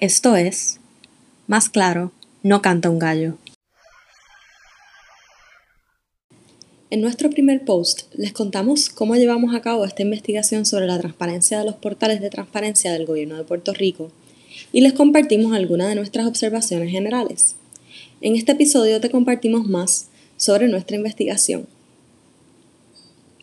Esto es, más claro, no canta un gallo. En nuestro primer post les contamos cómo llevamos a cabo esta investigación sobre la transparencia de los portales de transparencia del gobierno de Puerto Rico y les compartimos algunas de nuestras observaciones generales. En este episodio te compartimos más sobre nuestra investigación.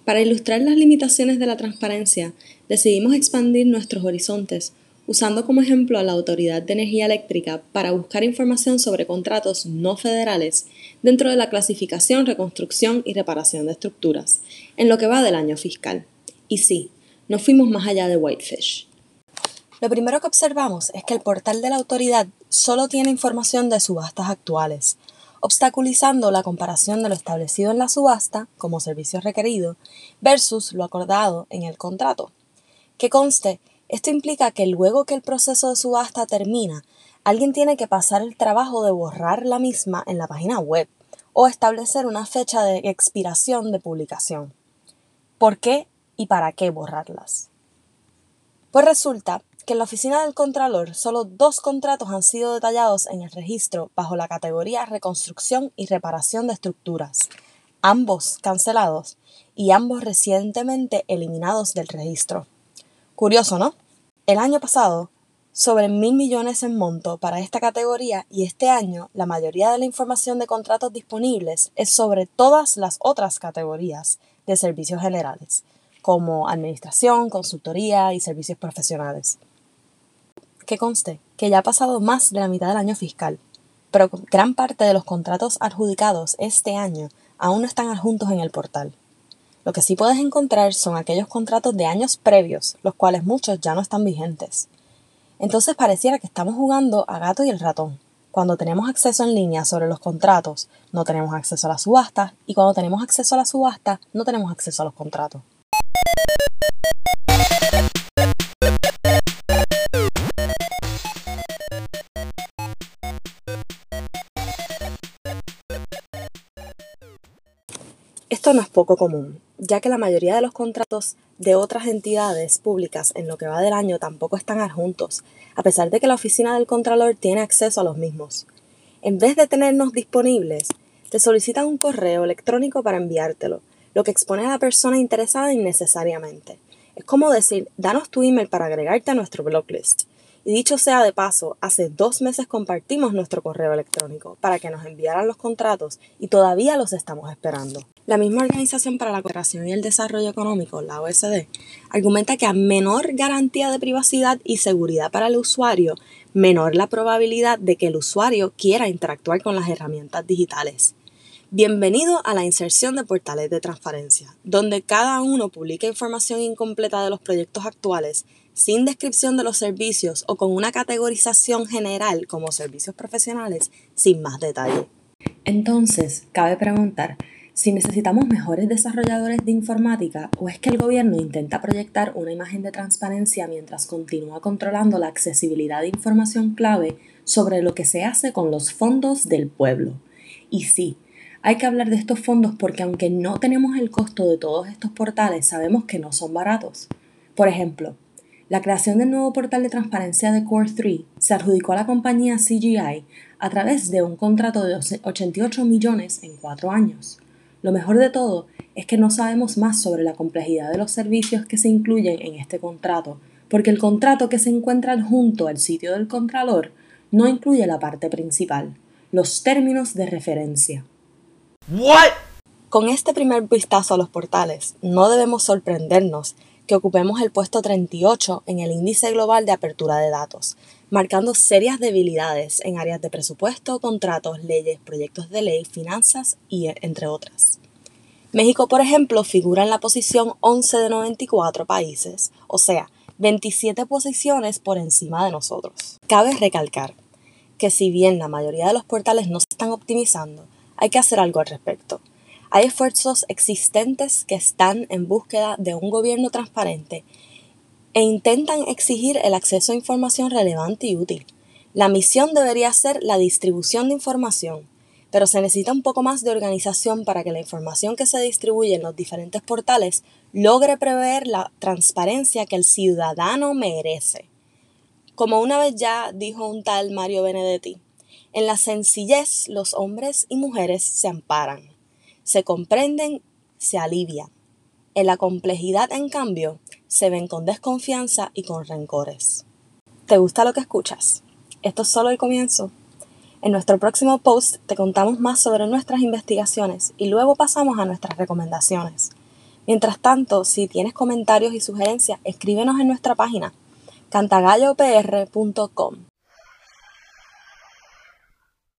Para ilustrar las limitaciones de la transparencia, decidimos expandir nuestros horizontes usando como ejemplo a la Autoridad de Energía Eléctrica para buscar información sobre contratos no federales dentro de la clasificación, reconstrucción y reparación de estructuras, en lo que va del año fiscal. Y sí, no fuimos más allá de Whitefish. Lo primero que observamos es que el portal de la autoridad solo tiene información de subastas actuales, obstaculizando la comparación de lo establecido en la subasta como servicio requerido versus lo acordado en el contrato. Que conste esto implica que luego que el proceso de subasta termina, alguien tiene que pasar el trabajo de borrar la misma en la página web o establecer una fecha de expiración de publicación. ¿Por qué y para qué borrarlas? Pues resulta que en la oficina del Contralor solo dos contratos han sido detallados en el registro bajo la categoría Reconstrucción y Reparación de Estructuras, ambos cancelados y ambos recientemente eliminados del registro. Curioso, ¿no? El año pasado, sobre mil millones en monto para esta categoría y este año la mayoría de la información de contratos disponibles es sobre todas las otras categorías de servicios generales, como administración, consultoría y servicios profesionales. Que conste que ya ha pasado más de la mitad del año fiscal, pero gran parte de los contratos adjudicados este año aún no están adjuntos en el portal. Lo que sí puedes encontrar son aquellos contratos de años previos, los cuales muchos ya no están vigentes. Entonces pareciera que estamos jugando a gato y el ratón. Cuando tenemos acceso en línea sobre los contratos, no tenemos acceso a la subasta, y cuando tenemos acceso a la subasta, no tenemos acceso a los contratos. Esto no es poco común, ya que la mayoría de los contratos de otras entidades públicas en lo que va del año tampoco están adjuntos, a pesar de que la oficina del Contralor tiene acceso a los mismos. En vez de tenernos disponibles, te solicitan un correo electrónico para enviártelo, lo que expone a la persona interesada innecesariamente. Es como decir, danos tu email para agregarte a nuestro blocklist. Y dicho sea de paso, hace dos meses compartimos nuestro correo electrónico para que nos enviaran los contratos y todavía los estamos esperando. La misma Organización para la Cooperación y el Desarrollo Económico, la OSD, argumenta que a menor garantía de privacidad y seguridad para el usuario, menor la probabilidad de que el usuario quiera interactuar con las herramientas digitales. Bienvenido a la inserción de portales de transparencia, donde cada uno publica información incompleta de los proyectos actuales sin descripción de los servicios o con una categorización general como servicios profesionales sin más detalle. Entonces, cabe preguntar si necesitamos mejores desarrolladores de informática o es que el gobierno intenta proyectar una imagen de transparencia mientras continúa controlando la accesibilidad de información clave sobre lo que se hace con los fondos del pueblo. Y sí, hay que hablar de estos fondos porque aunque no tenemos el costo de todos estos portales, sabemos que no son baratos. Por ejemplo, la creación del nuevo portal de transparencia de Core 3 se adjudicó a la compañía CGI a través de un contrato de 88 millones en cuatro años. Lo mejor de todo es que no sabemos más sobre la complejidad de los servicios que se incluyen en este contrato, porque el contrato que se encuentra adjunto al sitio del Contralor no incluye la parte principal, los términos de referencia. ¿What? Con este primer vistazo a los portales, no debemos sorprendernos que ocupemos el puesto 38 en el índice global de apertura de datos, marcando serias debilidades en áreas de presupuesto, contratos, leyes, proyectos de ley, finanzas y entre otras. México, por ejemplo, figura en la posición 11 de 94 países, o sea, 27 posiciones por encima de nosotros. Cabe recalcar que si bien la mayoría de los portales no se están optimizando, hay que hacer algo al respecto. Hay esfuerzos existentes que están en búsqueda de un gobierno transparente e intentan exigir el acceso a información relevante y útil. La misión debería ser la distribución de información, pero se necesita un poco más de organización para que la información que se distribuye en los diferentes portales logre prever la transparencia que el ciudadano merece. Como una vez ya dijo un tal Mario Benedetti, en la sencillez los hombres y mujeres se amparan, se comprenden, se alivian. En la complejidad, en cambio, se ven con desconfianza y con rencores. ¿Te gusta lo que escuchas? Esto es solo el comienzo. En nuestro próximo post te contamos más sobre nuestras investigaciones y luego pasamos a nuestras recomendaciones. Mientras tanto, si tienes comentarios y sugerencias, escríbenos en nuestra página cantagallopr.com.